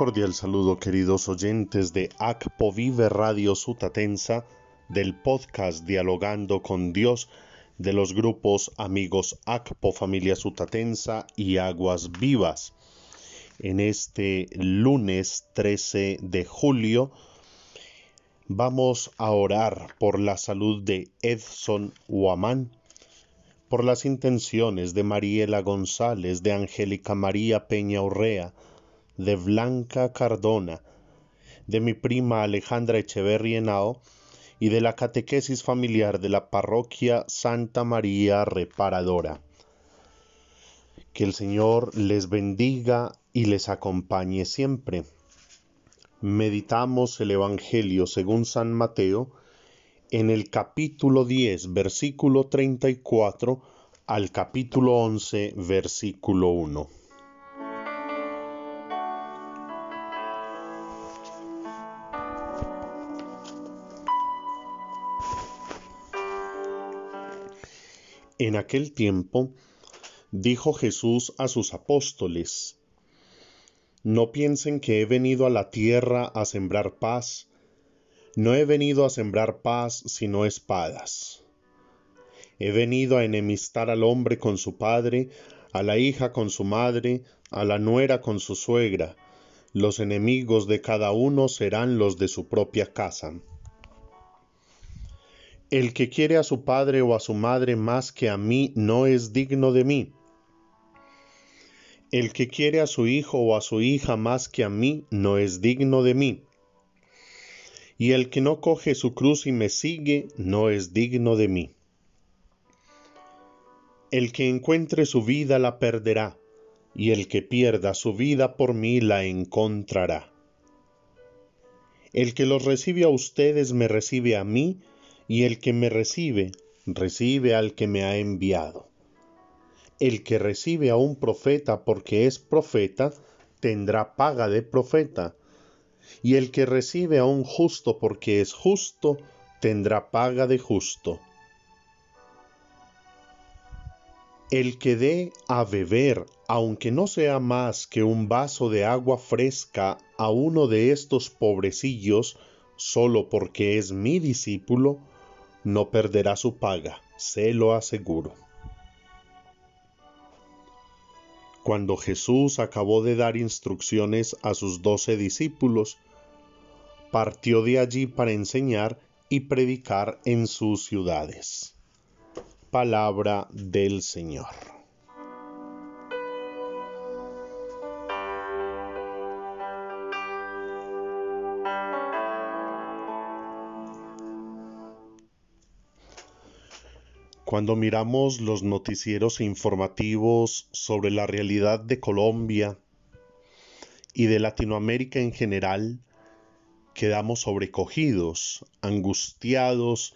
cordial saludo queridos oyentes de ACPO Vive Radio Sutatensa, del podcast Dialogando con Dios de los grupos Amigos ACPO Familia Sutatensa y Aguas Vivas. En este lunes 13 de julio vamos a orar por la salud de Edson Huamán, por las intenciones de Mariela González, de Angélica María Peña Urrea, de Blanca Cardona, de mi prima Alejandra Echeverri Henao y de la catequesis familiar de la parroquia Santa María Reparadora. Que el Señor les bendiga y les acompañe siempre. Meditamos el Evangelio según San Mateo en el capítulo 10, versículo 34 al capítulo 11, versículo 1. En aquel tiempo dijo Jesús a sus apóstoles, No piensen que he venido a la tierra a sembrar paz, no he venido a sembrar paz sino espadas. He venido a enemistar al hombre con su padre, a la hija con su madre, a la nuera con su suegra. Los enemigos de cada uno serán los de su propia casa. El que quiere a su padre o a su madre más que a mí no es digno de mí. El que quiere a su hijo o a su hija más que a mí no es digno de mí. Y el que no coge su cruz y me sigue no es digno de mí. El que encuentre su vida la perderá, y el que pierda su vida por mí la encontrará. El que los recibe a ustedes me recibe a mí, y el que me recibe, recibe al que me ha enviado. El que recibe a un profeta porque es profeta, tendrá paga de profeta, y el que recibe a un justo porque es justo, tendrá paga de justo. El que dé a beber, aunque no sea más que un vaso de agua fresca a uno de estos pobrecillos, solo porque es mi discípulo, no perderá su paga, se lo aseguro. Cuando Jesús acabó de dar instrucciones a sus doce discípulos, partió de allí para enseñar y predicar en sus ciudades. Palabra del Señor. Cuando miramos los noticieros informativos sobre la realidad de Colombia y de Latinoamérica en general, quedamos sobrecogidos, angustiados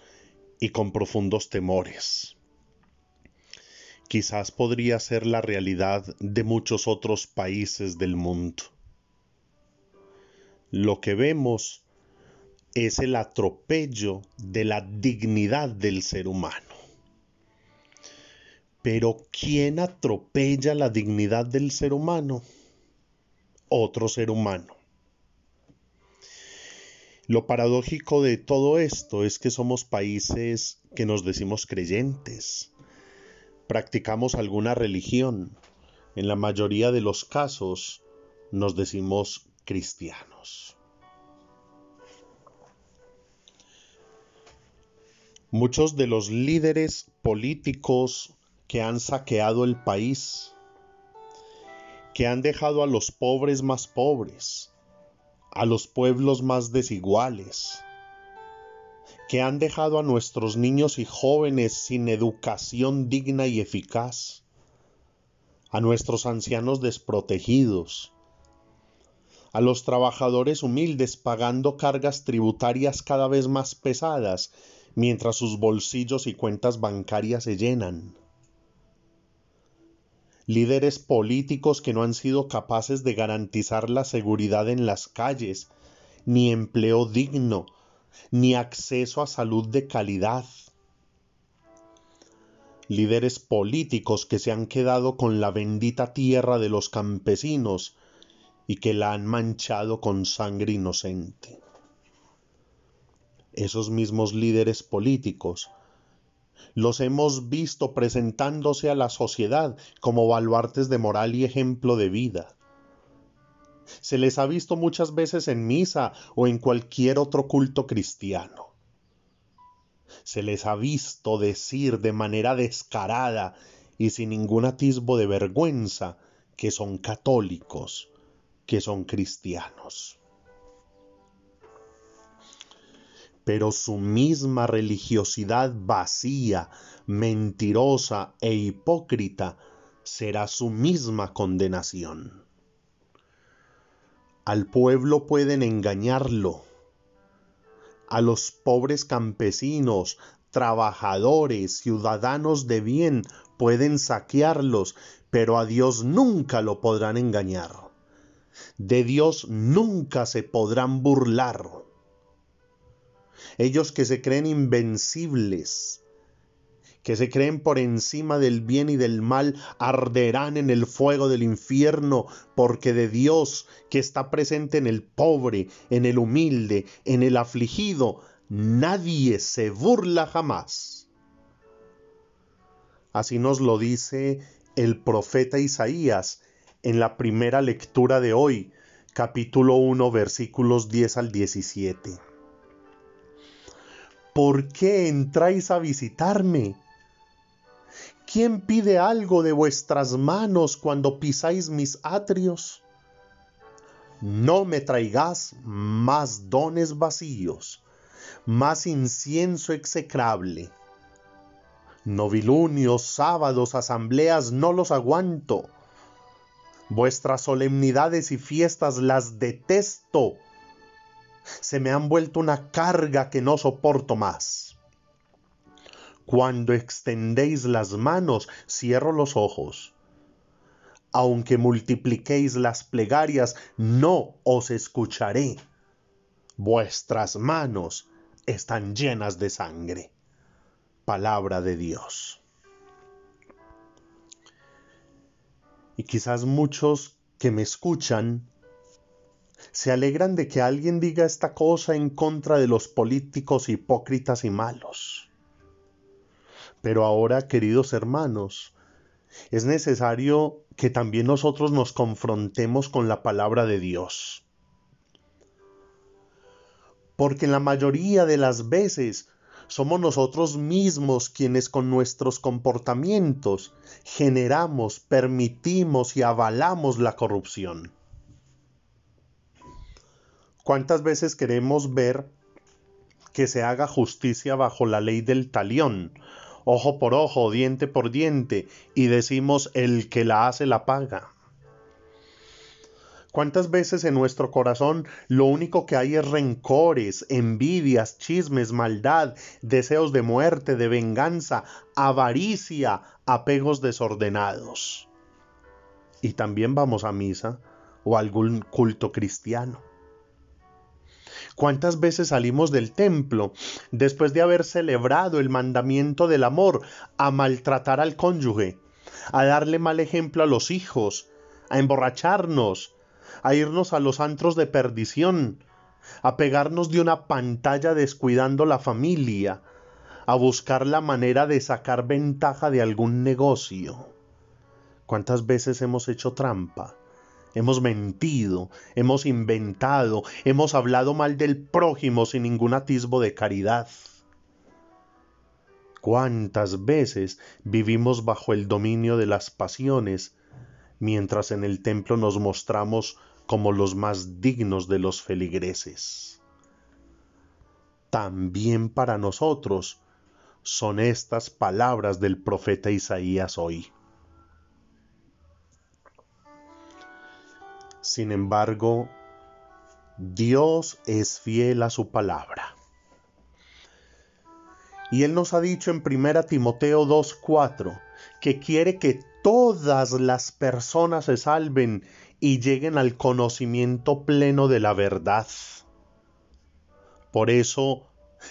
y con profundos temores. Quizás podría ser la realidad de muchos otros países del mundo. Lo que vemos es el atropello de la dignidad del ser humano. Pero ¿quién atropella la dignidad del ser humano? Otro ser humano. Lo paradójico de todo esto es que somos países que nos decimos creyentes, practicamos alguna religión, en la mayoría de los casos nos decimos cristianos. Muchos de los líderes políticos que han saqueado el país, que han dejado a los pobres más pobres, a los pueblos más desiguales, que han dejado a nuestros niños y jóvenes sin educación digna y eficaz, a nuestros ancianos desprotegidos, a los trabajadores humildes pagando cargas tributarias cada vez más pesadas mientras sus bolsillos y cuentas bancarias se llenan líderes políticos que no han sido capaces de garantizar la seguridad en las calles, ni empleo digno, ni acceso a salud de calidad. Líderes políticos que se han quedado con la bendita tierra de los campesinos y que la han manchado con sangre inocente. Esos mismos líderes políticos los hemos visto presentándose a la sociedad como baluartes de moral y ejemplo de vida. Se les ha visto muchas veces en misa o en cualquier otro culto cristiano. Se les ha visto decir de manera descarada y sin ningún atisbo de vergüenza que son católicos, que son cristianos. Pero su misma religiosidad vacía, mentirosa e hipócrita será su misma condenación. Al pueblo pueden engañarlo. A los pobres campesinos, trabajadores, ciudadanos de bien pueden saquearlos, pero a Dios nunca lo podrán engañar. De Dios nunca se podrán burlar. Ellos que se creen invencibles, que se creen por encima del bien y del mal, arderán en el fuego del infierno, porque de Dios que está presente en el pobre, en el humilde, en el afligido, nadie se burla jamás. Así nos lo dice el profeta Isaías en la primera lectura de hoy, capítulo 1, versículos 10 al 17. ¿Por qué entráis a visitarme? ¿Quién pide algo de vuestras manos cuando pisáis mis atrios? No me traigas más dones vacíos, más incienso execrable. Novilunios, sábados, asambleas, no los aguanto. Vuestras solemnidades y fiestas las detesto. Se me han vuelto una carga que no soporto más. Cuando extendéis las manos, cierro los ojos. Aunque multipliquéis las plegarias, no os escucharé. Vuestras manos están llenas de sangre. Palabra de Dios. Y quizás muchos que me escuchan se alegran de que alguien diga esta cosa en contra de los políticos hipócritas y malos. Pero ahora, queridos hermanos, es necesario que también nosotros nos confrontemos con la palabra de Dios. Porque en la mayoría de las veces somos nosotros mismos quienes con nuestros comportamientos generamos, permitimos y avalamos la corrupción. ¿Cuántas veces queremos ver que se haga justicia bajo la ley del talión ojo por ojo, diente por diente, y decimos el que la hace la paga. ¿Cuántas veces en nuestro corazón lo único que hay es rencores, envidias, chismes, maldad, deseos de muerte, de venganza, avaricia, apegos desordenados? Y también vamos a misa o algún culto cristiano. ¿Cuántas veces salimos del templo después de haber celebrado el mandamiento del amor a maltratar al cónyuge, a darle mal ejemplo a los hijos, a emborracharnos, a irnos a los antros de perdición, a pegarnos de una pantalla descuidando la familia, a buscar la manera de sacar ventaja de algún negocio? ¿Cuántas veces hemos hecho trampa? Hemos mentido, hemos inventado, hemos hablado mal del prójimo sin ningún atisbo de caridad. ¿Cuántas veces vivimos bajo el dominio de las pasiones, mientras en el templo nos mostramos como los más dignos de los feligreses? También para nosotros son estas palabras del profeta Isaías hoy. Sin embargo, Dios es fiel a su palabra. Y Él nos ha dicho en 1 Timoteo 2.4 que quiere que todas las personas se salven y lleguen al conocimiento pleno de la verdad. Por eso,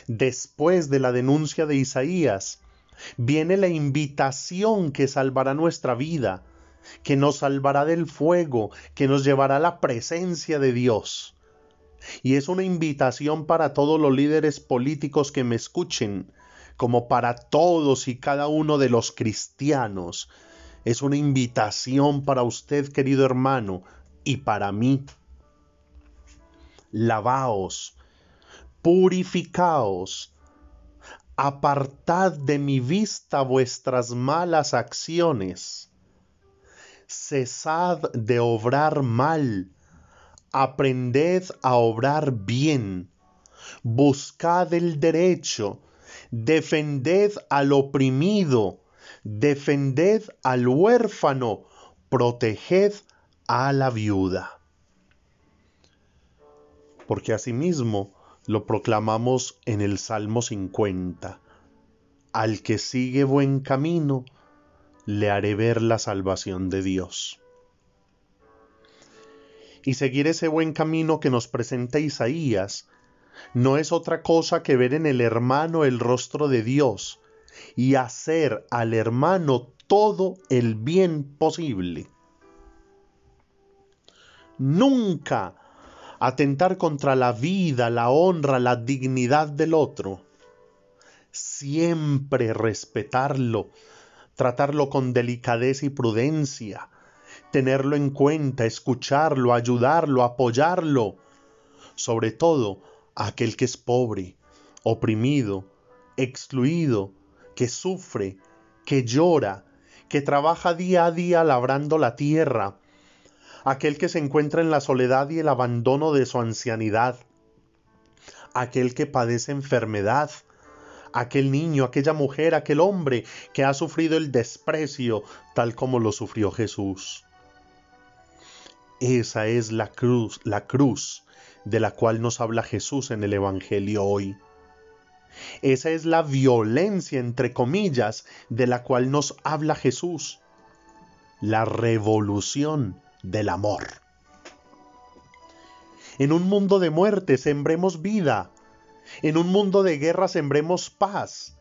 después de la denuncia de Isaías, viene la invitación que salvará nuestra vida que nos salvará del fuego, que nos llevará a la presencia de Dios. Y es una invitación para todos los líderes políticos que me escuchen, como para todos y cada uno de los cristianos. Es una invitación para usted, querido hermano, y para mí. Lavaos, purificaos, apartad de mi vista vuestras malas acciones, cesad de obrar mal, aprended a obrar bien, buscad el derecho, defended al oprimido, defended al huérfano, proteged a la viuda. Porque asimismo lo proclamamos en el Salmo 50. Al que sigue buen camino, le haré ver la salvación de Dios y seguir ese buen camino que nos presenta Isaías no es otra cosa que ver en el hermano el rostro de Dios y hacer al hermano todo el bien posible. Nunca atentar contra la vida, la honra, la dignidad del otro. Siempre respetarlo, tratarlo con delicadeza y prudencia, tenerlo en cuenta, escucharlo, ayudarlo, apoyarlo. Sobre todo aquel que es pobre, oprimido, excluido, que sufre, que llora, que trabaja día a día labrando la tierra, aquel que se encuentra en la soledad y el abandono de su ancianidad, aquel que padece enfermedad, aquel niño, aquella mujer, aquel hombre que ha sufrido el desprecio tal como lo sufrió Jesús. Esa es la cruz, la cruz de la cual nos habla Jesús en el Evangelio hoy. Esa es la violencia, entre comillas, de la cual nos habla Jesús. La revolución del amor. En un mundo de muerte sembremos vida. En un mundo de guerra sembremos paz.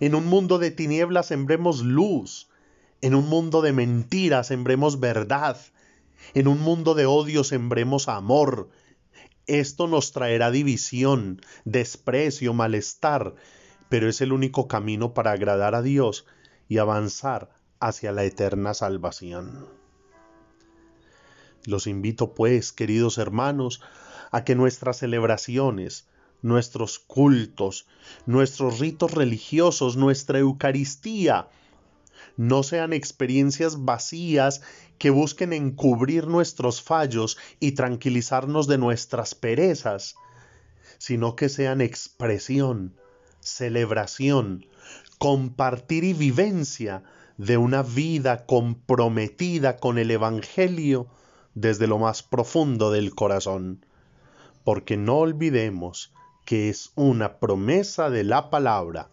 En un mundo de tinieblas sembremos luz. En un mundo de mentiras sembremos verdad. En un mundo de odio sembremos amor. Esto nos traerá división, desprecio, malestar, pero es el único camino para agradar a Dios y avanzar hacia la eterna salvación. Los invito pues, queridos hermanos, a que nuestras celebraciones, nuestros cultos, nuestros ritos religiosos, nuestra Eucaristía, no sean experiencias vacías que busquen encubrir nuestros fallos y tranquilizarnos de nuestras perezas, sino que sean expresión, celebración, compartir y vivencia de una vida comprometida con el Evangelio desde lo más profundo del corazón. Porque no olvidemos que es una promesa de la palabra.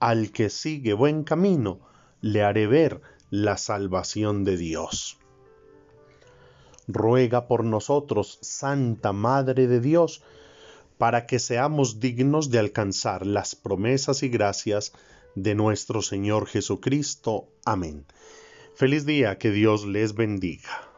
Al que sigue buen camino, le haré ver la salvación de Dios. Ruega por nosotros, Santa Madre de Dios, para que seamos dignos de alcanzar las promesas y gracias de nuestro Señor Jesucristo. Amén. Feliz día, que Dios les bendiga.